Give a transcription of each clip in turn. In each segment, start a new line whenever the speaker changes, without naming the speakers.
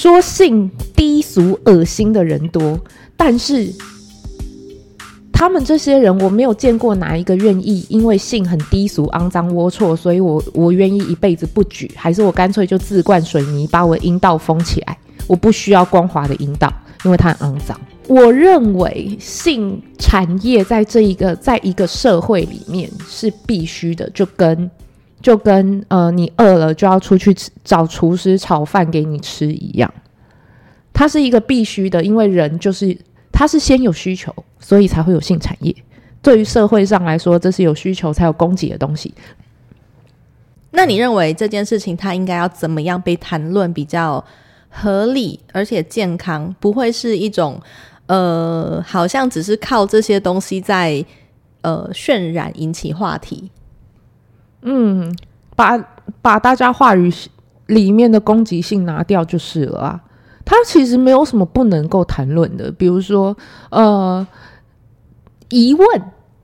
说性低俗、恶心的人多，但是他们这些人，我没有见过哪一个愿意因为性很低俗、肮脏、龌龊，所以我我愿意一辈子不举，还是我干脆就自灌水泥，把我阴道封起来，我不需要光滑的阴道，因为它很肮脏。我认为性产业在这一个在一个社会里面是必须的，就跟就跟呃你饿了就要出去吃找厨师炒饭给你吃一样，它是一个必须的，因为人就是他是先有需求，所以才会有性产业。对于社会上来说，这是有需求才有供给的东西。
那你认为这件事情它应该要怎么样被谈论比较合理而且健康，不会是一种？呃，好像只是靠这些东西在呃渲染引起话题，
嗯，把把大家话语里面的攻击性拿掉就是了啊。他其实没有什么不能够谈论的，比如说呃疑问，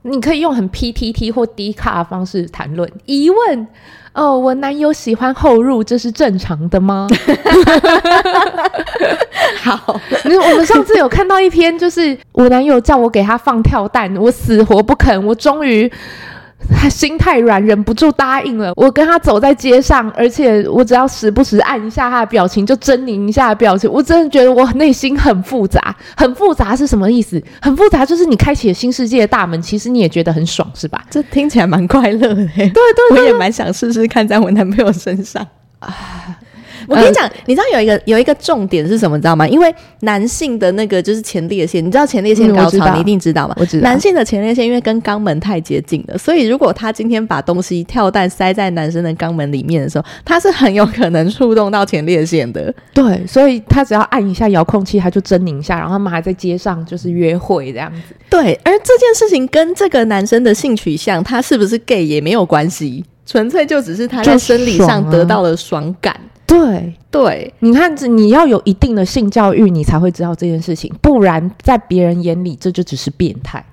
你可以用很 PTT 或 D 卡的方式谈论疑问。哦，我男友喜欢后入，这是正常的吗？好，我们上次有看到一篇，就是我男友叫我给他放跳蛋，我死活不肯，我终于。他 心太软，忍不住答应了。我跟他走在街上，而且我只要时不时按一下他的表情，就狰狞一下的表情。我真的觉得我内心很复杂，很复杂是什么意思？很复杂就是你开启了新世界的大门，其实你也觉得很爽，是吧？
这听起来蛮快乐的。对，对对，我也蛮想试试看在我男朋友身上啊。我跟你讲，你知道有一个有一个重点是什么？你知道吗？因为男性的那个就是前列腺，你知道前列腺高潮，你一定知道吗？
我知道。
男性的前列腺因为跟肛门太接近了，所以如果他今天把东西跳蛋塞在男生的肛门里面的时候，他是很有可能触动到前列腺的。
对，所以他只要按一下遥控器，他就狰狞一下，然后他们还在街上就是约会这样子。
对，而这件事情跟这个男生的性取向，他是不是 gay 也没有关系，纯粹就只是他在生理上得到了爽感。
对。对，你看，这你要有一定的性教育，你才会知道这件事情，不然在别人眼里这就只是变态，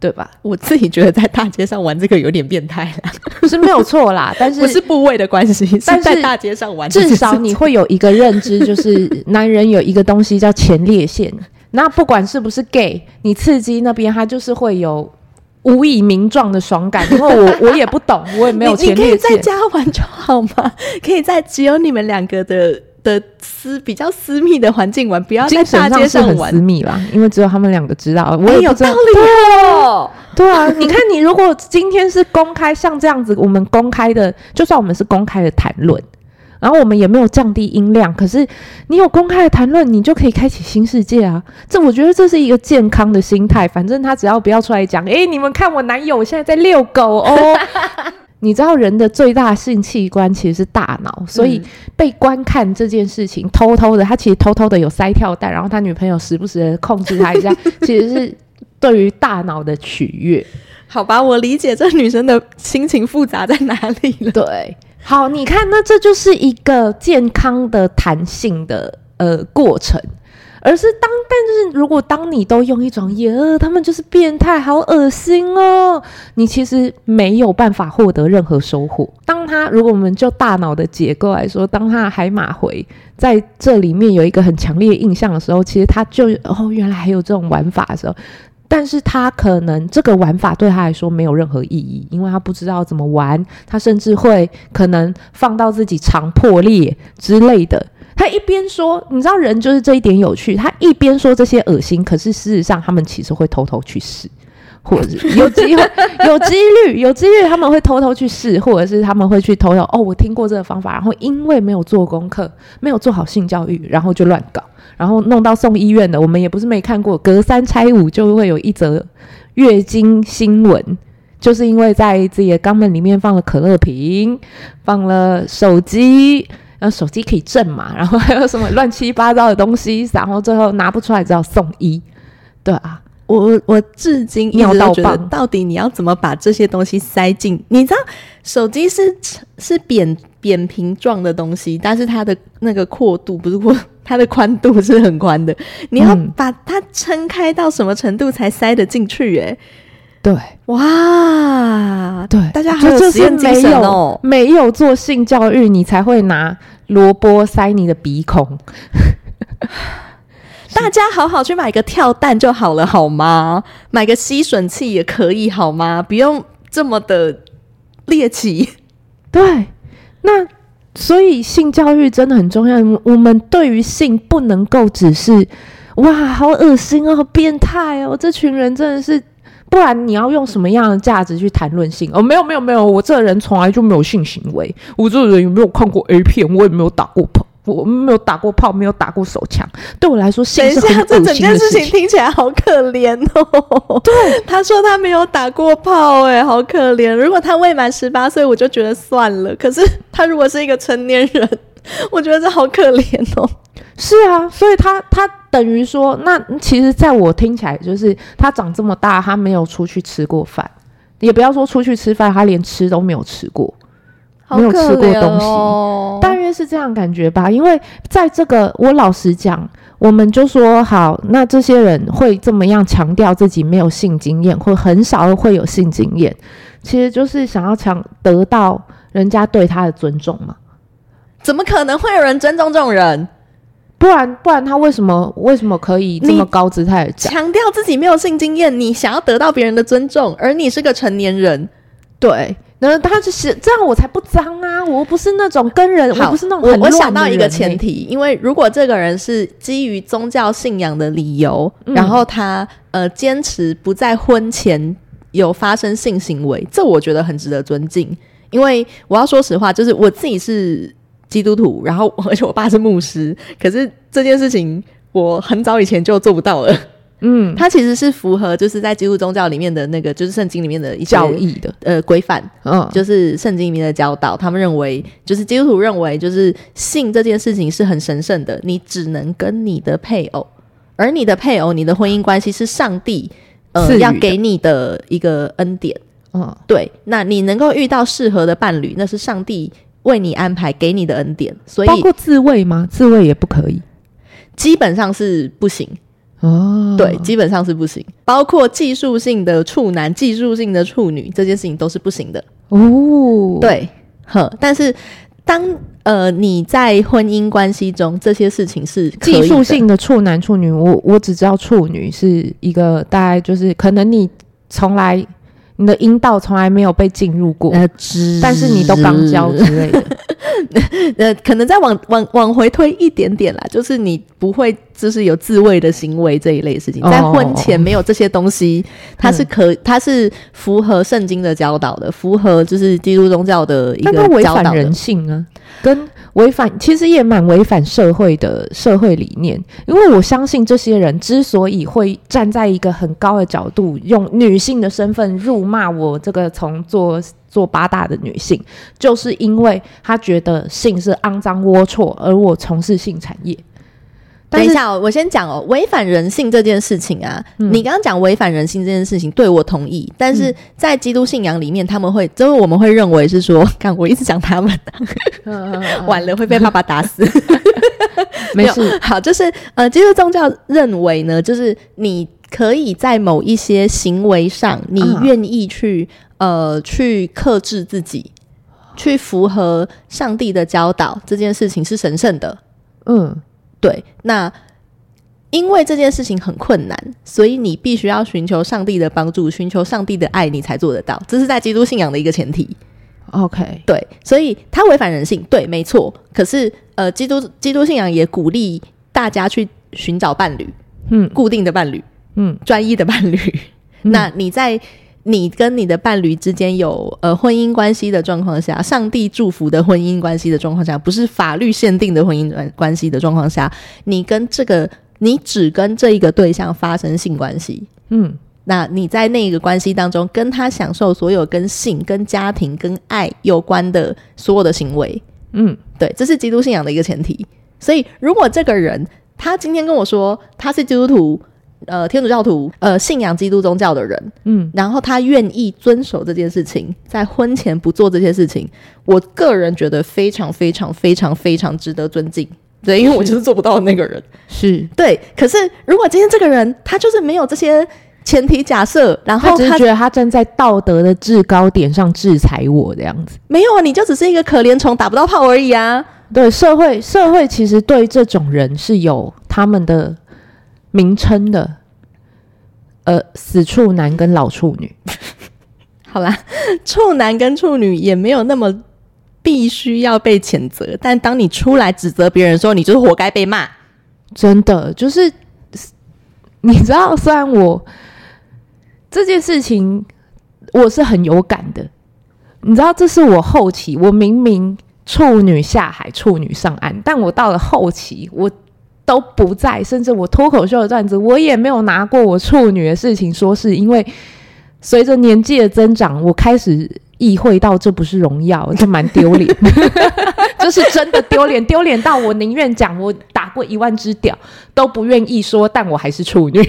对吧？
我自己觉得在大街上玩这个有点变态啦，
是没有错啦，但是
不是部位的关系，但是在大街上玩，
至少你会有一个认知，就是男人有一个东西叫前列腺，那不管是不是 gay，你刺激那边，它就是会有。无以名状的爽感，因为我 我也不懂，我也没有前列腺。
你可以在家玩就好吗？可以在只有你们两个的的私比较私密的环境玩，不要在大街上玩。
很私密啦，因为只有他们两个知道。我
也有道理哦。
对啊，你看，你如果今天是公开像这样子，我们公开的，就算我们是公开的谈论。然后我们也没有降低音量，可是你有公开的谈论，你就可以开启新世界啊！这我觉得这是一个健康的心态。反正他只要不要出来讲，诶，你们看我男友我现在在遛狗哦。你知道人的最大性器官其实是大脑，所以被观看这件事情，偷偷的他其实偷偷的有塞跳蛋，然后他女朋友时不时的控制他一下，其实是对于大脑的取悦。
好吧，我理解这女生的心情复杂在哪里了。
对。好，你看，那这就是一个健康的弹性的呃过程，而是当但是如果当你都用一种耶，他们就是变态，好恶心哦，你其实没有办法获得任何收获。当他如果我们就大脑的结构来说，当他的海马回在这里面有一个很强烈印象的时候，其实他就哦，原来还有这种玩法的时候。但是他可能这个玩法对他来说没有任何意义，因为他不知道怎么玩，他甚至会可能放到自己肠破裂之类的。他一边说，你知道人就是这一点有趣，他一边说这些恶心，可是事实上他们其实会偷偷去试，或者是有机会、有几率、有几率他们会偷偷去试，或者是他们会去偷偷哦，我听过这个方法，然后因为没有做功课，没有做好性教育，然后就乱搞。然后弄到送医院的，我们也不是没看过，隔三差五就会有一则月经新闻，就是因为在自己的肛门里面放了可乐瓶，放了手机，然后手机可以震嘛，然后还有什么乱七八糟的东西，然后最后拿不出来，只好送医。对啊，
我我至今一直都觉得，到底你要怎么把这些东西塞进？你知道，手机是是扁扁平状的东西，但是它的那个阔度不是阔。它的宽度是很宽的，你要把它撑开到什么程度才塞得进去？欸？哎，
对，
哇，
对，
大家还有实验精神哦，
没有做性教育，你才会拿萝卜塞你的鼻孔。
大家好好去买个跳蛋就好了，好吗？买个吸吮器也可以，好吗？不用这么的猎奇。
对，那所以性教育真的很重要。我们对于性不能够只是哇，好恶心哦，好变态哦，这群人真的是。不然你要用什么样的价值去谈论性？哦，没有没有没有，我这个人从来就没有性行为。我这个人有没有看过 A 片？我也没有打过炮，我没有打过炮，没有打过手枪。对我来说，性是很恶心的事情。这整件事情
听起来好可怜哦。对，他说他没有打过炮，哎，好可怜。如果他未满十八岁，我就觉得算了。可是他如果是一个成年人，我觉得这好可怜哦。
是啊，所以他他等于说，那其实在我听起来，就是他长这么大，他没有出去吃过饭，也不要说出去吃饭，他连吃都没有吃过，哦、没有吃过东西，大约是这样感觉吧。因为在这个，我老实讲，我们就说好，那这些人会这么样强调自己没有性经验，或很少会有性经验，其实就是想要强得到人家对他的尊重嘛。
怎么可能会有人尊重这种人？
不然，不然他为什么为什么可以这么高姿态讲？
强调自己没有性经验，你想要得到别人的尊重，而你是个成年人，
对，那他就是这样，我才不脏啊！我不是那种跟人，我不是那种很乱的。
我我想到一个前提，因为如果这个人是基于宗教信仰的理由，嗯、然后他呃坚持不在婚前有发生性行为，这我觉得很值得尊敬。因为我要说实话，就是我自己是。基督徒，然后 而且我爸是牧师，可是这件事情我很早以前就做不到了。嗯，它其实是符合就是在基督宗教里面的那个，就是圣经里面的一些
教义的
呃规范，嗯，就是圣经里面的教导。他们认为，就是基督徒认为，就是性这件事情是很神圣的，你只能跟你的配偶，而你的配偶，你的婚姻关系是上帝呃要给你的一个恩典。嗯，对，那你能够遇到适合的伴侣，那是上帝。为你安排给你的恩典，所以
包括自慰吗？自慰也不可以，
基本上是不行哦。对，基本上是不行。包括技术性的处男、技术性的处女，这件事情都是不行的哦。对，呵，但是当呃你在婚姻关系中，这些事情是。
技术性的处男、处女，我我只知道处女是一个大概就是可能你从来。你的阴道从来没有被进入过，呃，但是你都肛交之类的，
呃，可能再往往往回推一点点啦，就是你不会就是有自慰的行为这一类事情，在婚前没有这些东西，哦、它是可、嗯、它是符合圣经的教导的，符合就是基督宗教的一
个违反人性啊，跟。违反其实也蛮违反社会的社会理念，因为我相信这些人之所以会站在一个很高的角度，用女性的身份辱骂我这个从做做八大的女性，就是因为他觉得性是肮脏龌龊，而我从事性产业。
等一下哦，我先讲哦，违反人性这件事情啊，嗯、你刚刚讲违反人性这件事情，对我同意。但是在基督信仰里面，他们会，就是我们会认为是说，看我一直讲他们，晚了会被爸爸打死。没事，好，就是呃，基督宗教认为呢，就是你可以在某一些行为上，你愿意去、啊、呃去克制自己，去符合上帝的教导，这件事情是神圣的。嗯。对，那因为这件事情很困难，所以你必须要寻求上帝的帮助，寻求上帝的爱，你才做得到。这是在基督信仰的一个前提。OK，对，所以它违反人性，对，没错。可是，呃，基督基督信仰也鼓励大家去寻找伴侣，嗯，固定的伴侣，嗯，专一的伴侣。嗯，那你在。你跟你的伴侣之间有呃婚姻关系的状况下，上帝祝福的婚姻关系的状况下，不是法律限定的婚姻关关系的状况下，你跟这个你只跟这一个对象发生性关系，嗯，那你在那个关系当中跟他享受所有跟性、跟家庭、跟爱有关的所有的行为，嗯，对，这是基督信仰的一个前提。所以，如果这个人他今天跟我说他是基督徒。呃，天主教徒，呃，信仰基督宗教的人，嗯，然后他愿意遵守这件事情，在婚前不做这些事情，我个人觉得非常非常非常非常值得尊敬。对，因为我就是做不到的那个人，是对。可是如果今天这个人他就是没有这些前提假设，然后他，他只是觉得他站在道德的制高点上制裁我这样子，没有啊，你就只是一个可怜虫，打不到炮而已啊。
对，社会社会其实对这种人是有他们的名称的，呃，死处男跟老处女。
好啦，处男跟处女也没有那么必须要被谴责，但当你出来指责别人的时候，你就是活该被骂。
真的，就是你知道，虽然我这件事情我是很有感的，你知道，这是我后期，我明明处女下海，处女上岸，但我到了后期，我都不在，甚至我脱口秀的段子，我也没有拿过我处女的事情说是因为。随着年纪的增长，我开始意会到这不是荣耀，这蛮丢脸，这是真的丢脸，丢脸到我宁愿讲我打过一万只屌，都不愿意说，但我还是处女。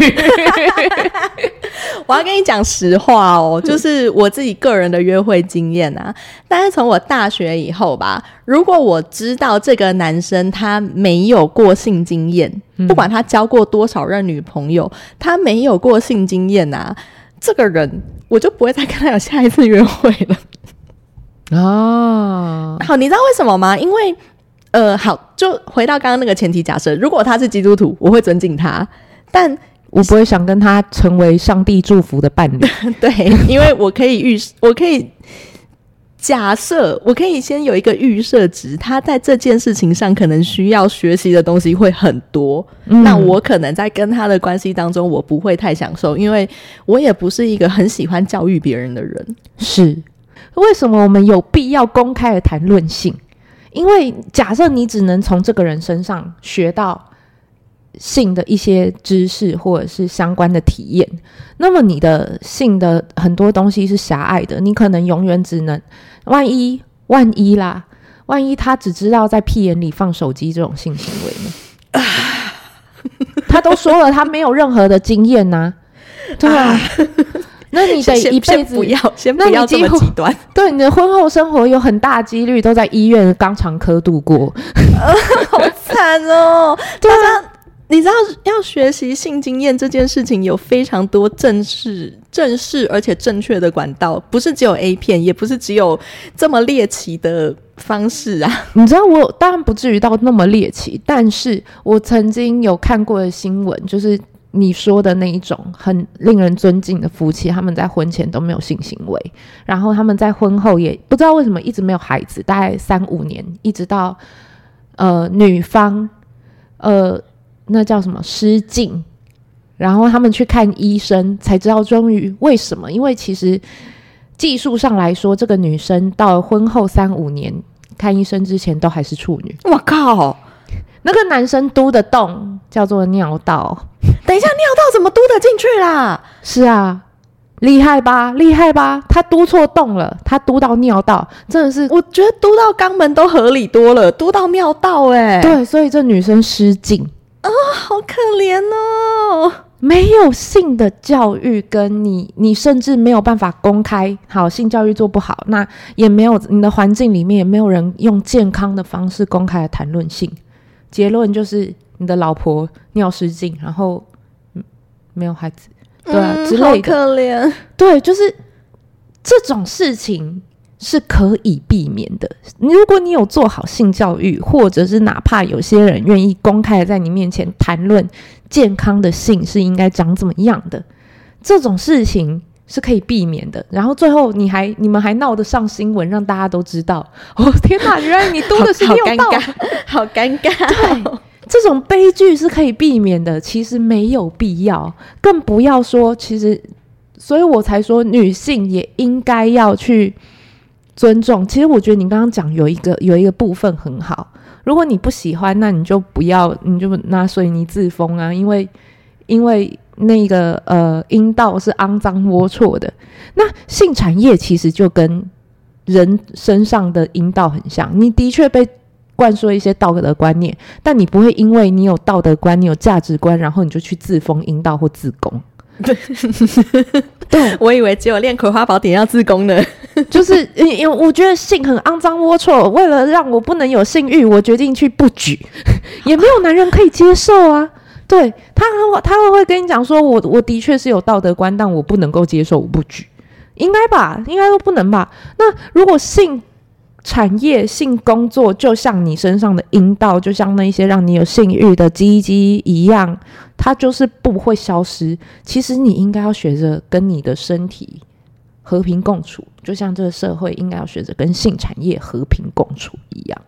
我要跟你讲实话哦，就是我自己个人的约会经验啊。但是从我大学以后吧，如果我知道这个男生他没有过性经验，不管他交过多少任女朋友，他没有过性经验啊。这个人，我就不会再跟他有下一次约会了。哦，好，你知道为什么吗？因为，呃，好，就回到刚刚那个前提假设，如果他是基督徒，我会尊敬他，但
我不会想跟他成为上帝祝福的伴侣。
对，因为我可以预，我可以。假设我可以先有一个预设值，他在这件事情上可能需要学习的东西会很多，嗯，那我可能在跟他的关系当中，我不会太享受，因为我也不是一个很喜欢教育别人的人。
是，为什么我们有必要公开的谈论性？因为假设你只能从这个人身上学到。性的一些知识或者是相关的体验，那么你的性的很多东西是狭隘的，你可能永远只能，万一万一啦，万一他只知道在屁眼里放手机这种性行为呢？他都说了，他没有任何的经验呐、啊，对啊，那你得一辈子
不要，先不要这么极端，
对你的婚后生活有很大几率都在医院肛肠科度过，
好惨哦，对啊。你知道要学习性经验这件事情有非常多正式、正式而且正确的管道，不是只有 A 片，也不是只有这么猎奇的方式啊。
你知道我当然不至于到那么猎奇，但是我曾经有看过的新闻，就是你说的那一种很令人尊敬的夫妻，他们在婚前都没有性行为，然后他们在婚后也不知道为什么一直没有孩子，大概三五年，一直到呃女方呃。那叫什么失禁，然后他们去看医生，才知道终于为什么？因为其实技术上来说，这个女生到了婚后三五年看医生之前都还是处女。
我靠，
那个男生嘟的洞叫做尿道。
等一下，尿道怎么嘟得进去啦？
是啊，厉害吧？厉害吧？他嘟错洞了，他嘟到尿道，真的是，
我觉得嘟到肛门都合理多了，嘟到尿道、欸，哎，
对，所以这女生失禁。
啊、哦，好可怜哦！
没有性的教育，跟你，你甚至没有办法公开。好，性教育做不好，那也没有你的环境里面也没有人用健康的方式公开的谈论性。结论就是你的老婆尿失禁，然后没有孩子，对啊，嗯、之类
可怜。
对，就是这种事情。是可以避免的。如果你有做好性教育，或者是哪怕有些人愿意公开在你面前谈论健康的性是应该长怎么样的，这种事情是可以避免的。然后最后你还你们还闹得上新闻，让大家都知道。哦天哪，原来你读的是尿道，
好尴尬，好尴尬。
对，这种悲剧是可以避免的。其实没有必要，更不要说其实，所以我才说女性也应该要去。尊重，其实我觉得你刚刚讲有一个有一个部分很好。如果你不喜欢，那你就不要，你就拿水泥自封啊，因为因为那个呃阴道是肮脏龌龊的。那性产业其实就跟人身上的阴道很像，你的确被灌输一些道德观念，但你不会因为你有道德观、你有价值观，然后你就去自封阴道或自宫。对，
对，我以为只有练《葵花宝典》要自宫呢，
就是因为我觉得性很肮脏龌龊，为了让我不能有性欲，我决定去不举，也没有男人可以接受啊。对，他他会会跟你讲说，我我的确是有道德观，但我不能够接受我不举，应该吧？应该都不能吧？那如果性产业性工作就像你身上的阴道，就像那些让你有性欲的鸡鸡一样，它就是不会消失。其实你应该要学着跟你的身体和平共处，就像这个社会应该要学着跟性产业和平共处一样。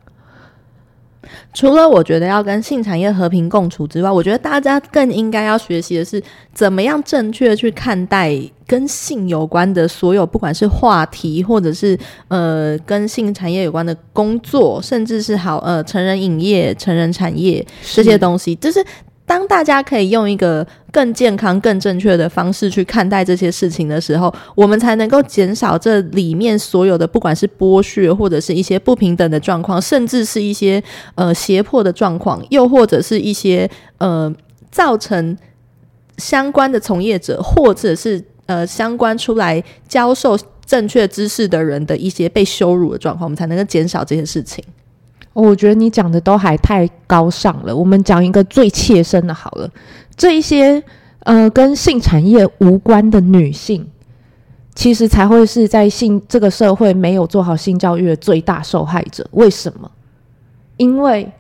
除了我觉得要跟性产业和平共处之外，我觉得大家更应该要学习的是怎么样正确去看待跟性有关的所有，不管是话题，或者是呃跟性产业有关的工作，甚至是好呃成人影业、成人产业这些东西，就是。当大家可以用一个更健康、更正确的方式去看待这些事情的时候，我们才能够减少这里面所有的，不管是剥削或者是一些不平等的状况，甚至是一些呃胁迫的状况，又或者是一些呃造成相关的从业者或者是呃相关出来教授正确知识的人的一些被羞辱的状况，我们才能够减少这些事情。
我觉得你讲的都还太高尚了。我们讲一个最切身的好了，这一些呃跟性产业无关的女性，其实才会是在性这个社会没有做好性教育的最大受害者。为什么？因为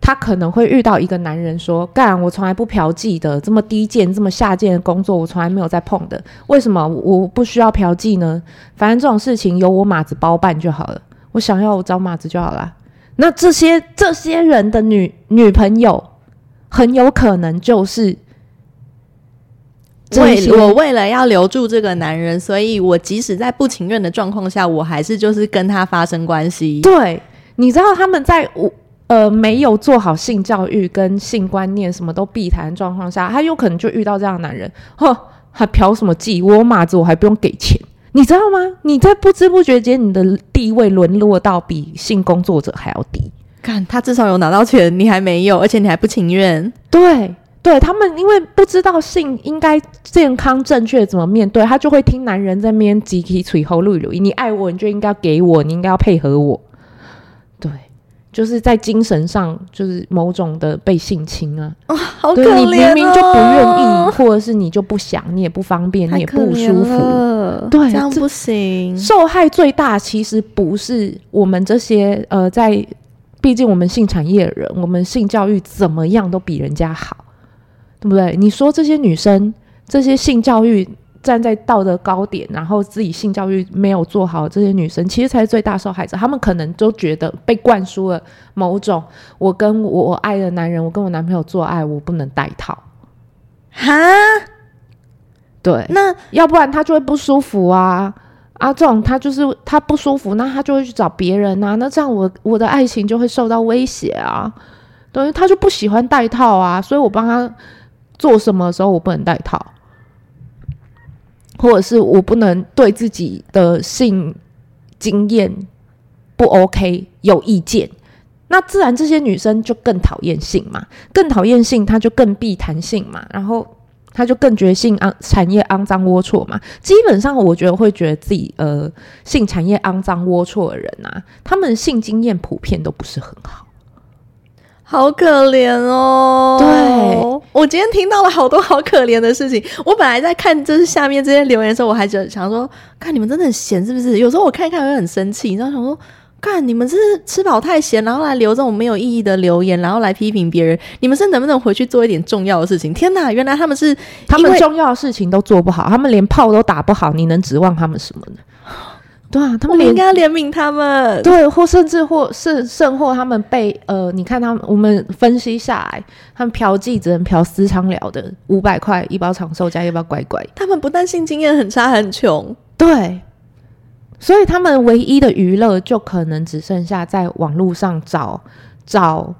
她可能会遇到一个男人说：“干，我从来不嫖妓的，这么低贱、这么下贱的工作，我从来没有在碰的。为什么我不需要嫖妓呢？反正这种事情由我马子包办就好了。我想要我找马子就好了。”那这些这些人的女女朋友，很有可能就是
为我为了要留住这个男人，所以我即使在不情愿的状况下，我还是就是跟他发生关系。
对，你知道他们在我呃没有做好性教育跟性观念什么都避谈的状况下，他有可能就遇到这样的男人，呵，还嫖什么妓？我马子我还不用给钱。你知道吗？你在不知不觉间，你的地位沦落到比性工作者还要低。
看他至少有拿到钱，你还没有，而且你还不情愿。
对，对他们，因为不知道性应该健康正确怎么面对，他就会听男人在那边集体吹喉噜噜。你爱我，你就应该给我，你应该要配合我。对。就是在精神上，就是某种的被性侵啊！
哦，好可怜哦！
你明明就不愿意，或者是你就不想，你也不方便，你也不舒服。对，
这样不行。
受害最大其实不是我们这些呃，在毕竟我们性产业的人，我们性教育怎么样都比人家好，对不对？你说这些女生，这些性教育。站在道德高点，然后自己性教育没有做好，这些女生其实才是最大受害者。她们可能都觉得被灌输了某种，我跟我，我爱的男人，我跟我男朋友做爱，我不能戴套。
哈？
对，那要不然他就会不舒服啊啊！这种他就是他不舒服，那他就会去找别人啊。那这样我我的爱情就会受到威胁啊。对，他就不喜欢戴套啊，所以我帮他做什么的时候，我不能戴套。或者是我不能对自己的性经验不 OK 有意见，那自然这些女生就更讨厌性嘛，更讨厌性，她就更避谈性嘛，然后她就更觉性肮产业肮脏龌龊嘛。基本上，我觉得会觉得自己呃性产业肮脏龌龊的人啊，他们性经验普遍都不是很好。
好可怜哦！
对，
我今天听到了好多好可怜的事情。我本来在看就是下面这些留言的时候，我还觉得想说，看你们真的很闲是不是？有时候我看一看我会很生气，然后想说，看你们是吃饱太闲，然后来留这种没有意义的留言，然后来批评别人。你们是能不能回去做一点重要的事情？天哪，原来他们是
他们重要的事情都做不好，他们连炮都打不好，你能指望他们什么呢？对啊，他们
应该要怜悯他们。
对，或甚至或是甚或他们被呃，你看他们，我们分析下来，他们嫖妓只能嫖私娼寮的五百块一包长寿加一包乖乖。
他们不但性经验很差很穷，
对，所以他们唯一的娱乐就可能只剩下在网络上找找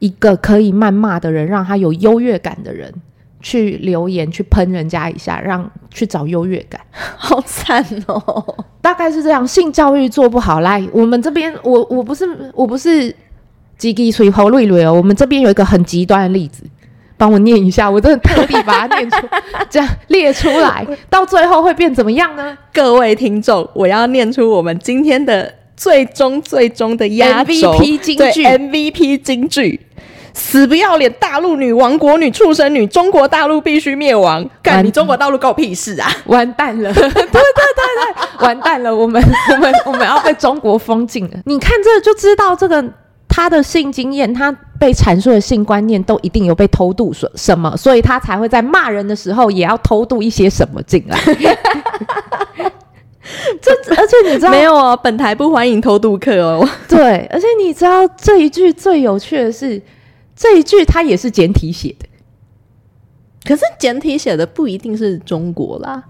一个可以谩骂的人，让他有优越感的人。去留言去喷人家一下，让去找优越感，
好惨哦！
大概是这样，性教育做不好。来，我们这边，我我不是我不是叽叽吹喉噜噜哦。我们这边有一个很极端的例子，帮我念一下，我真的特地把它念出，这样列出来，到最后会变怎么样呢？
各位听众，我要念出我们今天的最终最终的压轴
MVP 金句
，MVP 金句。死不要脸，大陆女、亡国女、畜生女，中国大陆必须灭亡！干你中国大陆关我屁事啊！
完蛋了！对对对对，完蛋了！我们我们我们要被中国封禁了！你看这就知道，这个他的性经验，他被阐述的性观念都一定有被偷渡什什么，所以他才会在骂人的时候也要偷渡一些什么进来。这而且你知道
没有哦，本台不欢迎偷渡客哦。
对，而且你知道这一句最有趣的是。这一句他也是简体写的，
可是简体写的不一定是中国啦。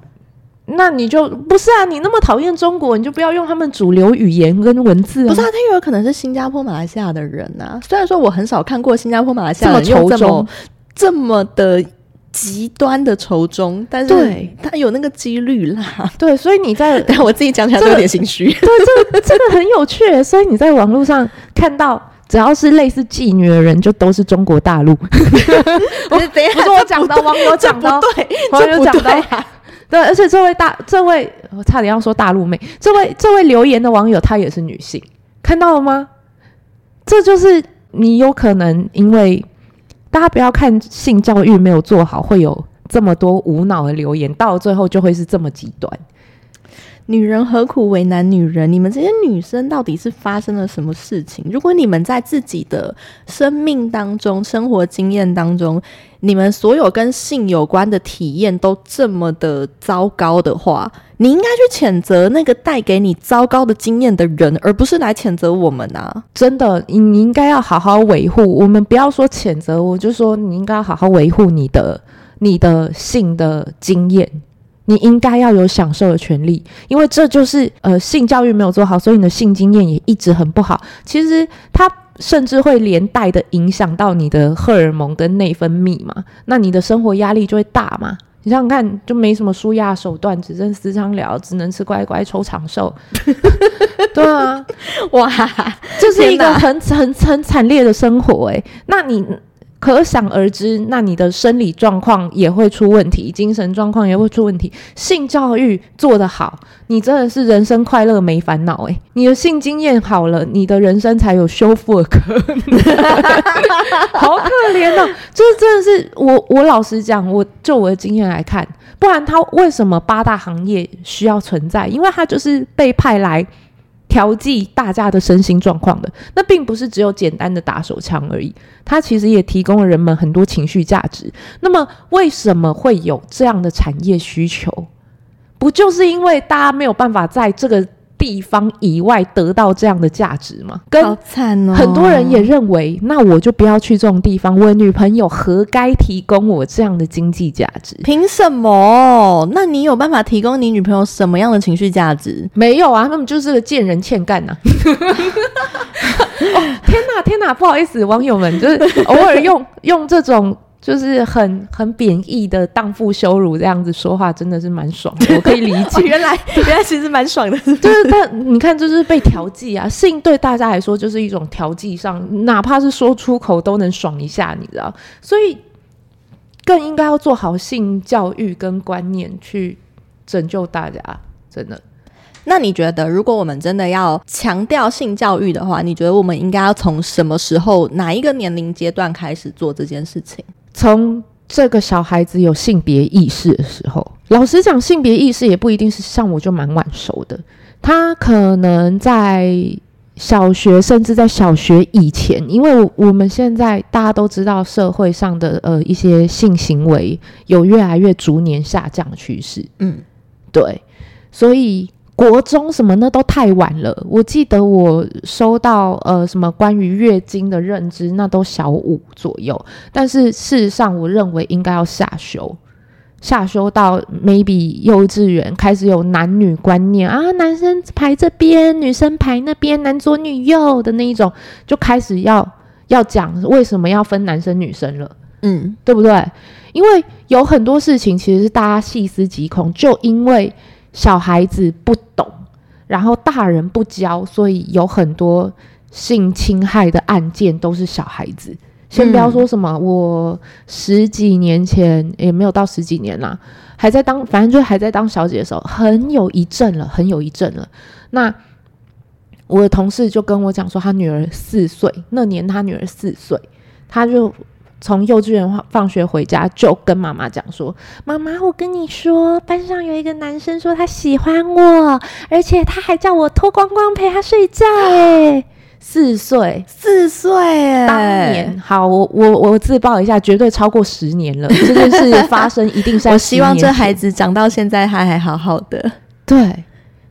那你就不是啊？你那么讨厌中国，你就不要用他们主流语言跟文字啊。
不是啊，他又有可能是新加坡、马来西亚的人啊。虽然说我很少看过新加坡、马来西亚人用这么这么，的极端的仇中，但是对他有那个几率啦。
对，所以你在
但我自己讲起来都有点心虚。
对，这个这个很有趣。所以你在网络上看到。只要是类似妓女的人，就都是中国大陆。不是，不是我讲的，网友讲的，对，网友讲的，对。而且这位大，这位我差点要说大陆妹，这位这位留言的网友，她也是女性，看到了吗？这就是你有可能因为大家不要看性教育没有做好，会有这么多无脑的留言，到了最后就会是这么极端。
女人何苦为难女人？你们这些女生到底是发生了什么事情？如果你们在自己的生命当中、生活经验当中，你们所有跟性有关的体验都这么的糟糕的话，你应该去谴责那个带给你糟糕的经验的人，而不是来谴责我们啊！
真的，你应该要好好维护。我们不要说谴责，我就说你应该要好好维护你的你的性的经验。你应该要有享受的权利，因为这就是呃性教育没有做好，所以你的性经验也一直很不好。其实它甚至会连带的影响到你的荷尔蒙跟内分泌嘛，那你的生活压力就会大嘛。你想想看，就没什么舒压手段，只剩私娼聊，只能吃乖乖抽长寿。对啊，哇，这是一个很很很惨烈的生活诶、欸。那你。可想而知，那你的生理状况也会出问题，精神状况也会出问题。性教育做得好，你真的是人生快乐没烦恼诶。你的性经验好了，你的人生才有修复的可能。好可怜哦，就是真的是我，我老实讲，我就我的经验来看，不然他为什么八大行业需要存在？因为他就是被派来。调剂大家的身心状况的，那并不是只有简单的打手枪而已，它其实也提供了人们很多情绪价值。那么，为什么会有这样的产业需求？不就是因为大家没有办法在这个地方以外得到这样的价值吗？跟很多人也认为，那我就不要去这种地方。我女朋友何该提供我这样的经济价值？
凭什么？那你有办法提供你女朋友什么样的情绪价值？
没有啊，他们就是个贱人欠干呐、啊！哦，天哪，天哪，不好意思，网友们，就是偶尔用用这种。就是很很贬义的荡妇羞辱这样子说话，真的是蛮爽的，我可以理解。
原来原来其实蛮爽的，
就是但你看，就是被调剂啊，性对大家来说就是一种调剂上，哪怕是说出口都能爽一下，你知道？所以更应该要做好性教育跟观念，去拯救大家。真的。
那你觉得，如果我们真的要强调性教育的话，你觉得我们应该要从什么时候、哪一个年龄阶段开始做这件事情？
从这个小孩子有性别意识的时候，老实讲，性别意识也不一定是像我就蛮晚熟的。他可能在小学，甚至在小学以前，因为我们现在大家都知道，社会上的呃一些性行为有越来越逐年下降的趋势。嗯，对，所以。国中什么那都太晚了。我记得我收到呃什么关于月经的认知，那都小五左右。但是事实上，我认为应该要下修，下修到 maybe 幼稚园开始有男女观念啊，男生排这边，女生排那边，男左女右的那一种，就开始要要讲为什么要分男生女生了，嗯，对不对？因为有很多事情其实是大家细思极恐，就因为。小孩子不懂，然后大人不教，所以有很多性侵害的案件都是小孩子。先不要说什么，我十几年前也没有到十几年啦，还在当，反正就还在当小姐的时候，很有一阵了，很有一阵了。那我的同事就跟我讲说，他女儿四岁，那年他女儿四岁，他就从幼稚园放学回家，就跟妈妈讲说：“妈妈，我跟你说，班上有一个男生说他喜欢我，而且他还叫我脱光光陪他睡觉。”哎，四岁，
四岁，
当年好，我我我自曝一下，绝对超过十年了。这件事 发生一定是。
我希望这孩子长到现在他还好好的。
对，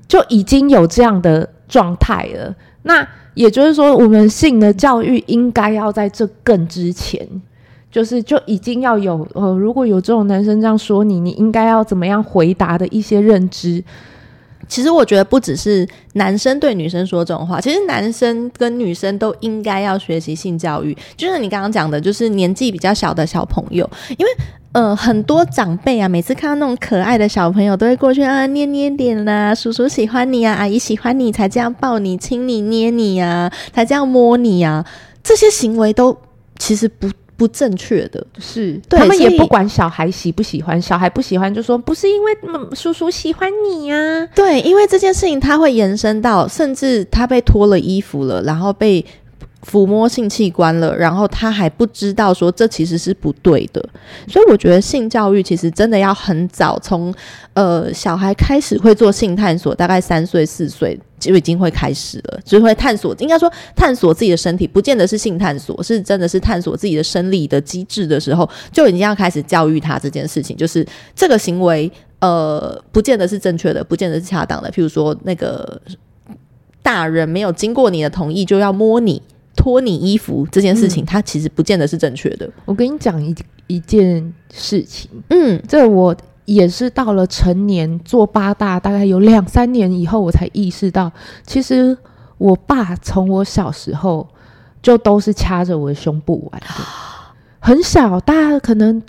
就已经有这样的状态了。那也就是说，我们性的教育应该要在这更之前。就是就已经要有呃，如果有这种男生这样说你，你应该要怎么样回答的一些认知。
其实我觉得不只是男生对女生说这种话，其实男生跟女生都应该要学习性教育。就是你刚刚讲的，就是年纪比较小的小朋友，因为呃很多长辈啊，每次看到那种可爱的小朋友，都会过去啊捏捏脸啦，叔叔喜欢你啊，阿姨喜欢你才这样抱你、亲你、捏你啊，才这样摸你啊，这些行为都其实不。不正确的
是，他们也不管小孩喜不喜欢，小孩不喜欢就说不是因为叔叔喜欢你呀、啊。
对，因为这件事情他会延伸到，甚至他被脱了衣服了，然后被抚摸性器官了，然后他还不知道说这其实是不对的。所以我觉得性教育其实真的要很早，从呃小孩开始会做性探索，大概三岁四岁。就已经会开始了，就会探索，应该说探索自己的身体，不见得是性探索，是真的是探索自己的生理的机制的时候，就已经要开始教育他这件事情，就是这个行为，呃，不见得是正确的，不见得是恰当的。譬如说，那个大人没有经过你的同意就要摸你、脱你衣服这件事情，它其实不见得是正确的。嗯，
我跟你讲一一件事情，
嗯，
这我。也是到了成年做八大，大概有两三年以后，我才意识到，其实我爸从我小时候就都是掐着我的胸部玩的。很小，大家可能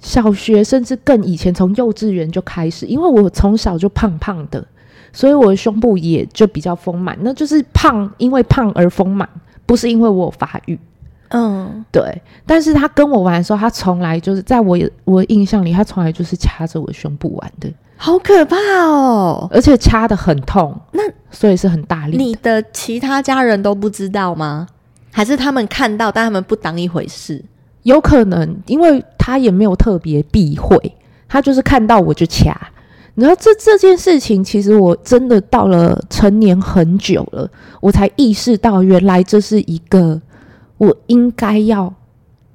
小学甚至更以前，从幼稚园就开始，因为我从小就胖胖的，所以我的胸部也就比较丰满。那就是胖，因为胖而丰满，不是因为我有发育。
嗯，
对，但是他跟我玩的时候，他从来就是在我我印象里，他从来就是掐着我胸部玩的，
好可怕哦！
而且掐的很痛，那所以是很大力。
你的其他家人都不知道吗？还是他们看到，但他们不当一回事？
有可能，因为他也没有特别避讳，他就是看到我就掐。然后这这件事情，其实我真的到了成年很久了，我才意识到，原来这是一个。我应该要，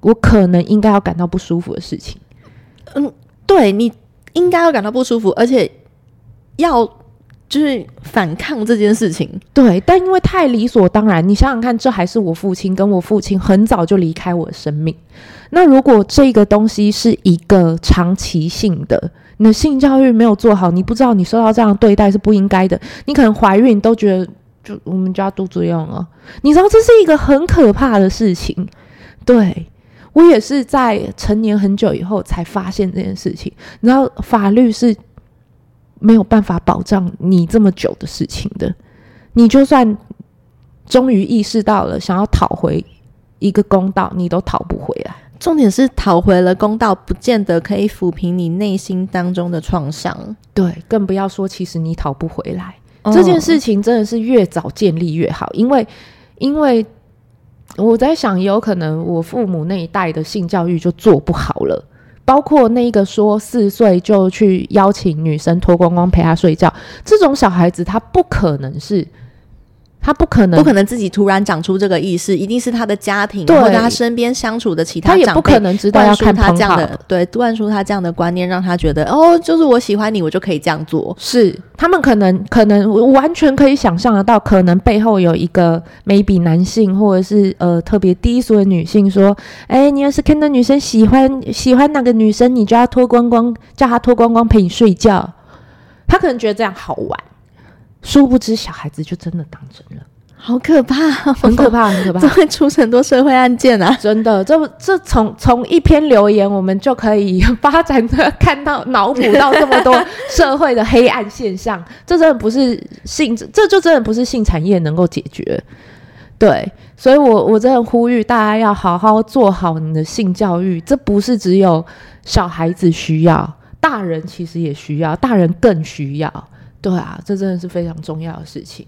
我可能应该要感到不舒服的事情。
嗯，对，你应该要感到不舒服，而且要就是反抗这件事情。
对，但因为太理所当然，你想想看，这还是我父亲，跟我父亲很早就离开我的生命。那如果这个东西是一个长期性的，你的性教育没有做好，你不知道你受到这样对待是不应该的，你可能怀孕都觉得。就我们家肚子痒啊，你知道这是一个很可怕的事情。对，我也是在成年很久以后才发现这件事情。你知道法律是没有办法保障你这么久的事情的。你就算终于意识到了，想要讨回一个公道，你都讨不回来。
重点是讨回了公道，不见得可以抚平你内心当中的创伤。
对，更不要说其实你讨不回来。这件事情真的是越早建立越好，因为，因为我在想，也有可能我父母那一代的性教育就做不好了，包括那个说四岁就去邀请女生脱光光陪她睡觉，这种小孩子他不可能是。他不可能，
不可能自己突然长出这个意识，一定是他的家庭或者他身边相处的其他长辈，
他也不可能知道要看
他这样的，对，灌输他这样的观念，让他觉得哦，就是我喜欢你，我就可以这样做。
是他们可能可能完全可以想象得到，可能背后有一个 maybe 男性或者是呃特别低俗的女性说，哎，你要是看到女生喜欢喜欢哪个女生，你就要脱光光，叫她脱光光陪你睡觉。他可能觉得这样好玩。殊不知，小孩子就真的当真了，
好可怕，
很可怕，很可怕，
这会出很多社会案件啊！
真的，这这从从一篇留言，我们就可以发展的看到脑补到这么多社会的黑暗现象。这真的不是性，这就真的不是性产业能够解决。对，所以我我真的呼吁大家要好好做好你的性教育，这不是只有小孩子需要，大人其实也需要，大人更需要。对啊，这真的是非常重要的事情。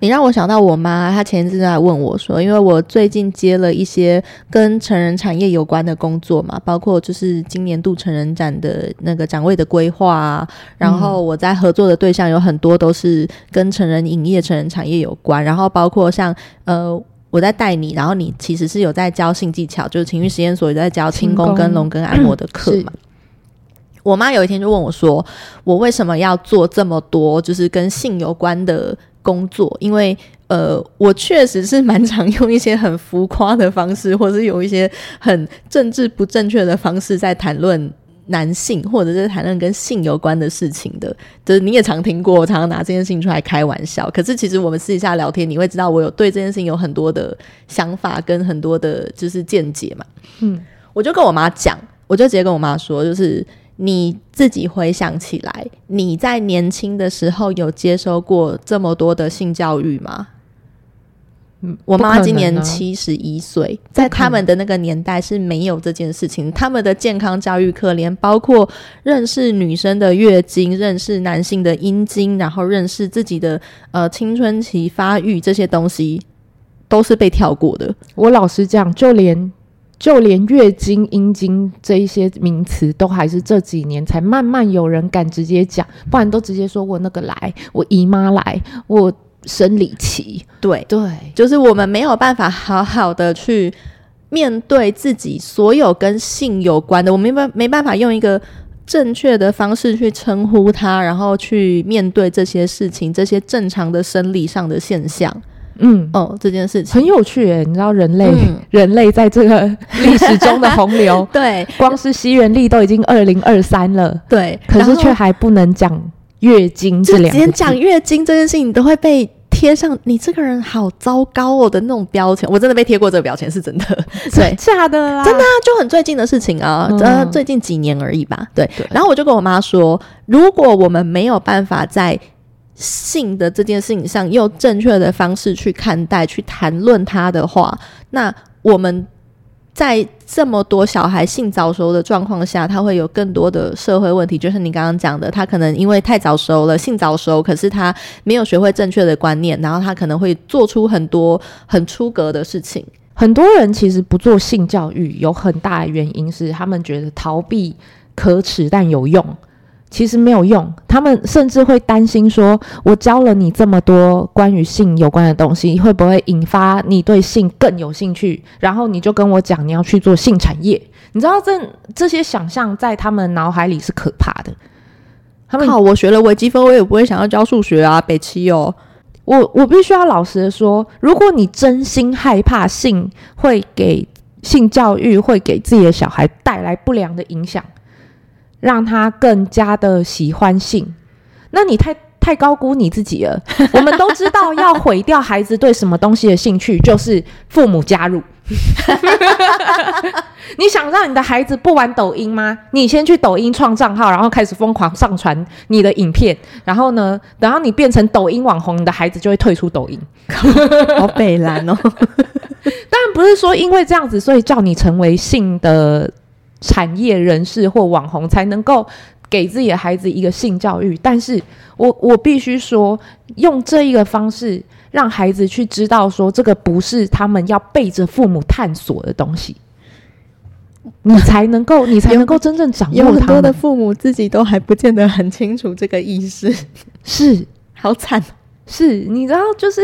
你让我想到我妈，她前一阵在问我说，因为我最近接了一些跟成人产业有关的工作嘛，包括就是今年度成人展的那个展位的规划啊，然后我在合作的对象有很多都是跟成人影业、成人产业有关，然后包括像呃我在带你，然后你其实是有在教性技巧，就是情欲实验所有在教轻功跟龙根按摩的课嘛。我妈有一天就问我说：“我为什么要做这么多，就是跟性有关的工作？因为呃，我确实是蛮常用一些很浮夸的方式，或者是有一些很政治不正确的方式在谈论男性，或者是谈论跟性有关的事情的。就是你也常听过，我常常拿这件事情出来开玩笑。可是其实我们私底下聊天，你会知道我有对这件事情有很多的想法，跟很多的就是见解嘛。嗯，我就跟我妈讲，我就直接跟我妈说，就是。你自己回想起来，你在年轻的时候有接受过这么多的性教育吗？嗯，我妈妈今年七十一岁，在他们的那个年代是没有这件事情。他们的健康教育课，连包括认识女生的月经、认识男性的阴茎，然后认识自己的呃青春期发育这些东西，都是被跳过的。
我老实讲，就连。就连月经、阴茎这一些名词，都还是这几年才慢慢有人敢直接讲，不然都直接说我那个来，我姨妈来，我生理期。
对对，就是我们没有办法好好的去面对自己所有跟性有关的，我没办没办法用一个正确的方式去称呼它，然后去面对这些事情，这些正常的生理上的现象。嗯。哦，这件事情。
很有趣诶，你知道人类、嗯、人类在这个历史中的洪流，
对，
光是西元历都已经二零二三了，
对，
可是却还不能讲月经这两
连讲月经这件事情你都会被贴上“你这个人好糟糕哦”的那种标签。我真的被贴过这个标签，是真的，对，
假的啦，
真的啊，就很最近的事情啊，呃、嗯，最近几年而已吧，对。对，然后我就跟我妈说，如果我们没有办法在性的这件事情上，用正确的方式去看待、去谈论它的话，那我们在这么多小孩性早熟的状况下，他会有更多的社会问题。就是你刚刚讲的，他可能因为太早熟了，性早熟，可是他没有学会正确的观念，然后他可能会做出很多很出格的事情。
很多人其实不做性教育，有很大的原因是他们觉得逃避可耻，但有用。其实没有用，他们甚至会担心说：“我教了你这么多关于性有关的东西，会不会引发你对性更有兴趣？然后你就跟我讲你要去做性产业。你知道这这些想象在他们脑海里是可怕的。他们
靠，我学了微积分，我也不会想要教数学啊，北七哦。
我我必须要老实的说，如果你真心害怕性会给性教育会给自己的小孩带来不良的影响。”让他更加的喜欢性，那你太太高估你自己了。我们都知道，要毁掉孩子对什么东西的兴趣，就是父母加入。你想让你的孩子不玩抖音吗？你先去抖音创账号，然后开始疯狂上传你的影片，然后呢，等到你变成抖音网红，你的孩子就会退出抖音。
好北蓝哦！
当然不是说因为这样子，所以叫你成为性的。产业人士或网红才能够给自己的孩子一个性教育，但是我我必须说，用这一个方式让孩子去知道，说这个不是他们要背着父母探索的东西，你才能够，你才能够真正掌握。
有很多的父母自己都还不见得很清楚这个意思，
是
好惨，
是你知道就是。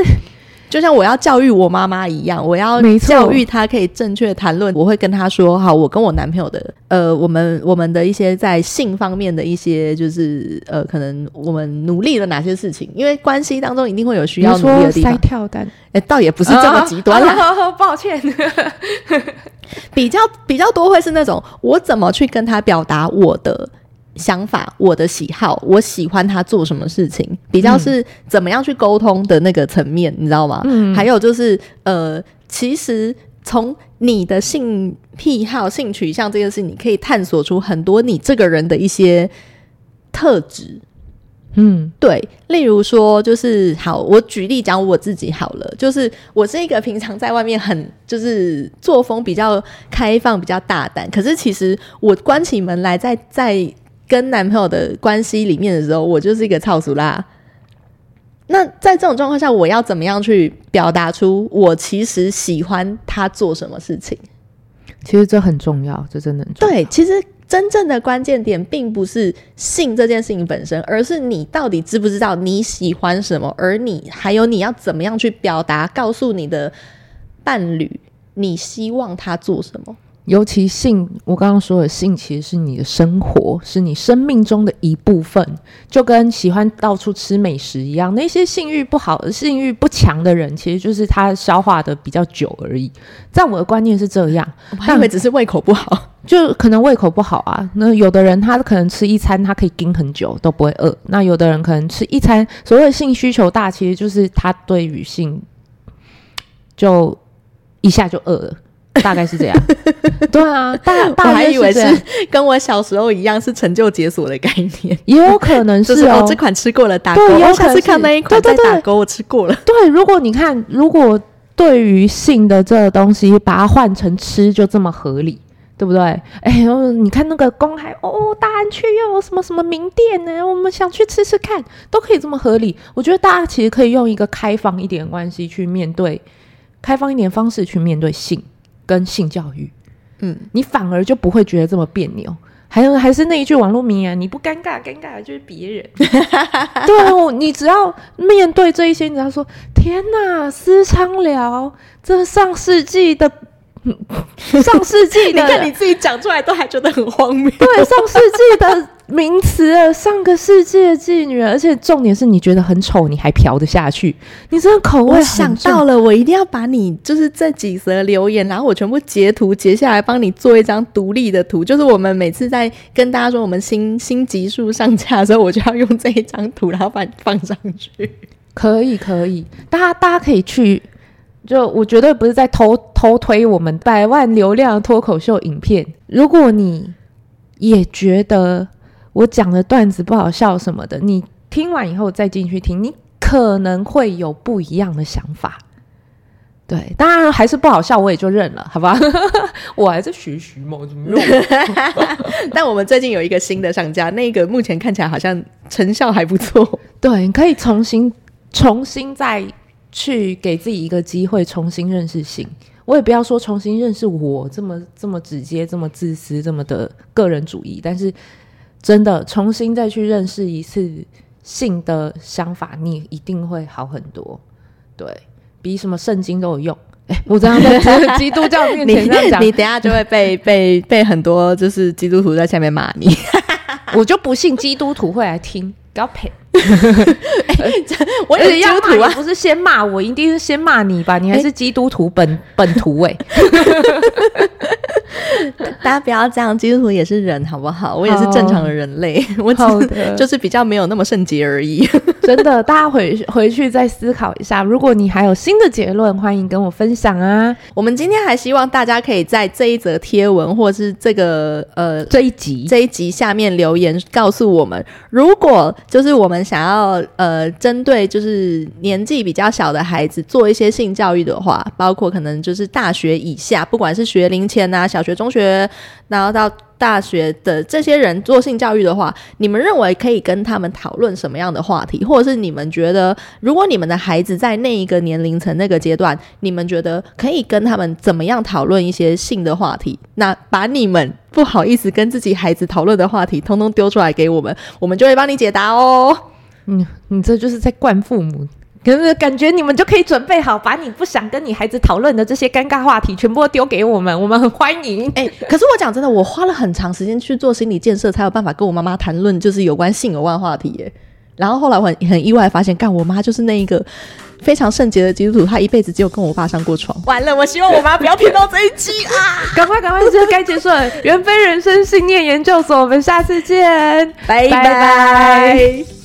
就像我要教育我妈妈一样，我要教育她可以正确谈论。我会跟她说：“好，我跟我男朋友的，呃，我们我们的一些在性方面的一些，就是呃，可能我们努力了哪些事情？因为关系当中一定会有需要努力的地方。”
塞跳蛋，
哎，倒也不是这么极端啦。
啊、抱歉，
比较比较多会是那种我怎么去跟他表达我的。想法，我的喜好，我喜欢他做什么事情，比较是怎么样去沟通的那个层面，你知道吗？嗯，还有就是，呃，其实从你的性癖好、性取向这件事，你可以探索出很多你这个人的一些特质。嗯，对，例如说，就是好，我举例讲我自己好了，就是我是一个平常在外面很就是作风比较开放、比较大胆，可是其实我关起门来在在。跟男朋友的关系里面的时候，我就是一个操俗啦。那在这种状况下，我要怎么样去表达出我其实喜欢他做什么事情？
其实这很重要，这真的很重要。
对，其实真正的关键点并不是性这件事情本身，而是你到底知不知道你喜欢什么，而你还有你要怎么样去表达，告诉你的伴侣你希望他做什么。
尤其性，我刚刚说的性其实是你的生活，是你生命中的一部分，就跟喜欢到处吃美食一样。那些性欲不好、性欲不强的人，其实就是他消化的比较久而已。在我的观念是这样，
我还以为只是胃口不好，
就可能胃口不好啊。那有的人他可能吃一餐，他可以盯很久都不会饿。那有的人可能吃一餐，所谓性需求大，其实就是他对于性就一下就饿了。大概是这样，对啊，大大
我还以为是跟我小时候一样，是成就解锁的概念，
也有可能是哦。
这款吃过了，打勾。我下次看那一款再打勾，我吃过了。
对，如果你看，如果对于性的这个东西，把它换成吃，就这么合理，对不对？哎呦，你看那个公海哦，大安区又有什么什么名店呢？我们想去吃吃看，都可以这么合理。我觉得大家其实可以用一个开放一点关系去面对，开放一点方式去面对性。跟性教育，嗯，你反而就不会觉得这么别扭。还有，还是那一句网络名言：你不尴尬，尴尬的就是别人。对啊，你只要面对这一些，你要说：天哪，私娼寮，这上世纪的。上世纪，
你看你自己讲出来都还觉得很荒谬。
对，上世纪的名词，上个世纪的妓女，而且重点是你觉得很丑，你还嫖得下去？你这个口味，
我想到了，我一定要把你就是这几则留言，然后我全部截图截下来，帮你做一张独立的图。就是我们每次在跟大家说我们新 新集数上架的时候，我就要用这一张图，然后把你放上去。
可以，可以，大家大家可以去。就我绝对不是在偷偷推我们百万流量脱口秀影片。如果你也觉得我讲的段子不好笑什么的，你听完以后再进去听，你可能会有不一样的想法。对，当然还是不好笑，我也就认了，好吧？我还在学习嘛，怎么用？
但我们最近有一个新的上架，那个目前看起来好像成效还不错。
对，你可以重新重新再。去给自己一个机会重新认识性，我也不要说重新认识我这么这么直接、这么自私、这么的个人主义，但是真的重新再去认识一次性的想法，你一定会好很多，对，比什么圣经都有用。哎，我这样在基督教面前这样讲，
你等下就会被被被很多就是基督徒在下面骂你，
我就不信基督徒会来听。要 赔！
我也是基督徒啊，
不是先骂我，一定是先骂你吧？你还是基督徒本、欸、本徒哎、欸！
大家不要这样，基督徒也是人，好不好？我也是正常的人类，我只是就是比较没有那么圣洁而已。
真的，大家回回去再思考一下。如果你还有新的结论，欢迎跟我分享啊！
我们今天还希望大家可以在这一则贴文，或是这个呃
这一集
这一集下面留言，告诉我们，如果就是我们想要呃针对就是年纪比较小的孩子做一些性教育的话，包括可能就是大学以下，不管是学龄前啊、小学、中学，然后到。大学的这些人做性教育的话，你们认为可以跟他们讨论什么样的话题？或者是你们觉得，如果你们的孩子在那一个年龄层、那个阶段，你们觉得可以跟他们怎么样讨论一些性的话题？那把你们不好意思跟自己孩子讨论的话题，通通丢出来给我们，我们就会帮你解答哦。
嗯，你这就是在惯父母。可是感觉你们就可以准备好，把你不想跟你孩子讨论的这些尴尬话题，全部都丢给我们，我们很欢迎。
哎、欸，可是我讲真的，我花了很长时间去做心理建设，才有办法跟我妈妈谈论，就是有关性有关话题耶。然后后来我很很意外发现，干我妈就是那一个非常圣洁的基督徒，她一辈子只有跟我爸上过床。完了，我希望我妈不要听到这一期啊！
赶快赶快，这该结束了。袁非人生信念研究所，我们下次见，
拜拜。